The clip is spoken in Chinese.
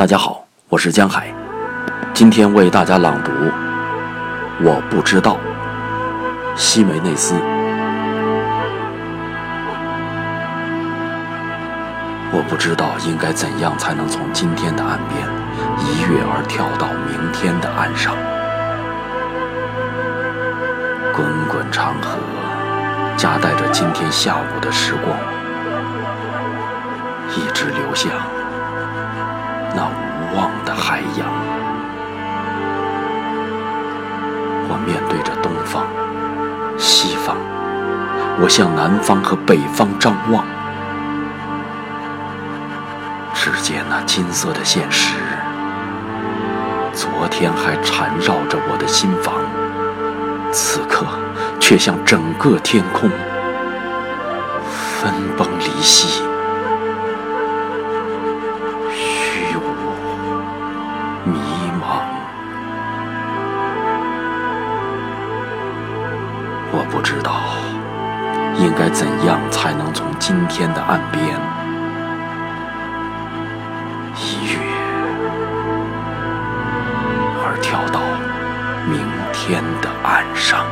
大家好，我是江海，今天为大家朗读。我不知道，西梅内斯。我不知道应该怎样才能从今天的岸边一跃而跳到明天的岸上。滚滚长河夹带着今天下午的时光，一直流向。那无望的海洋，我面对着东方、西方，我向南方和北方张望，只见那金色的现实，昨天还缠绕着我的心房，此刻却像整个天空分崩离析。我不知道应该怎样才能从今天的岸边一跃而跳到明天的岸上。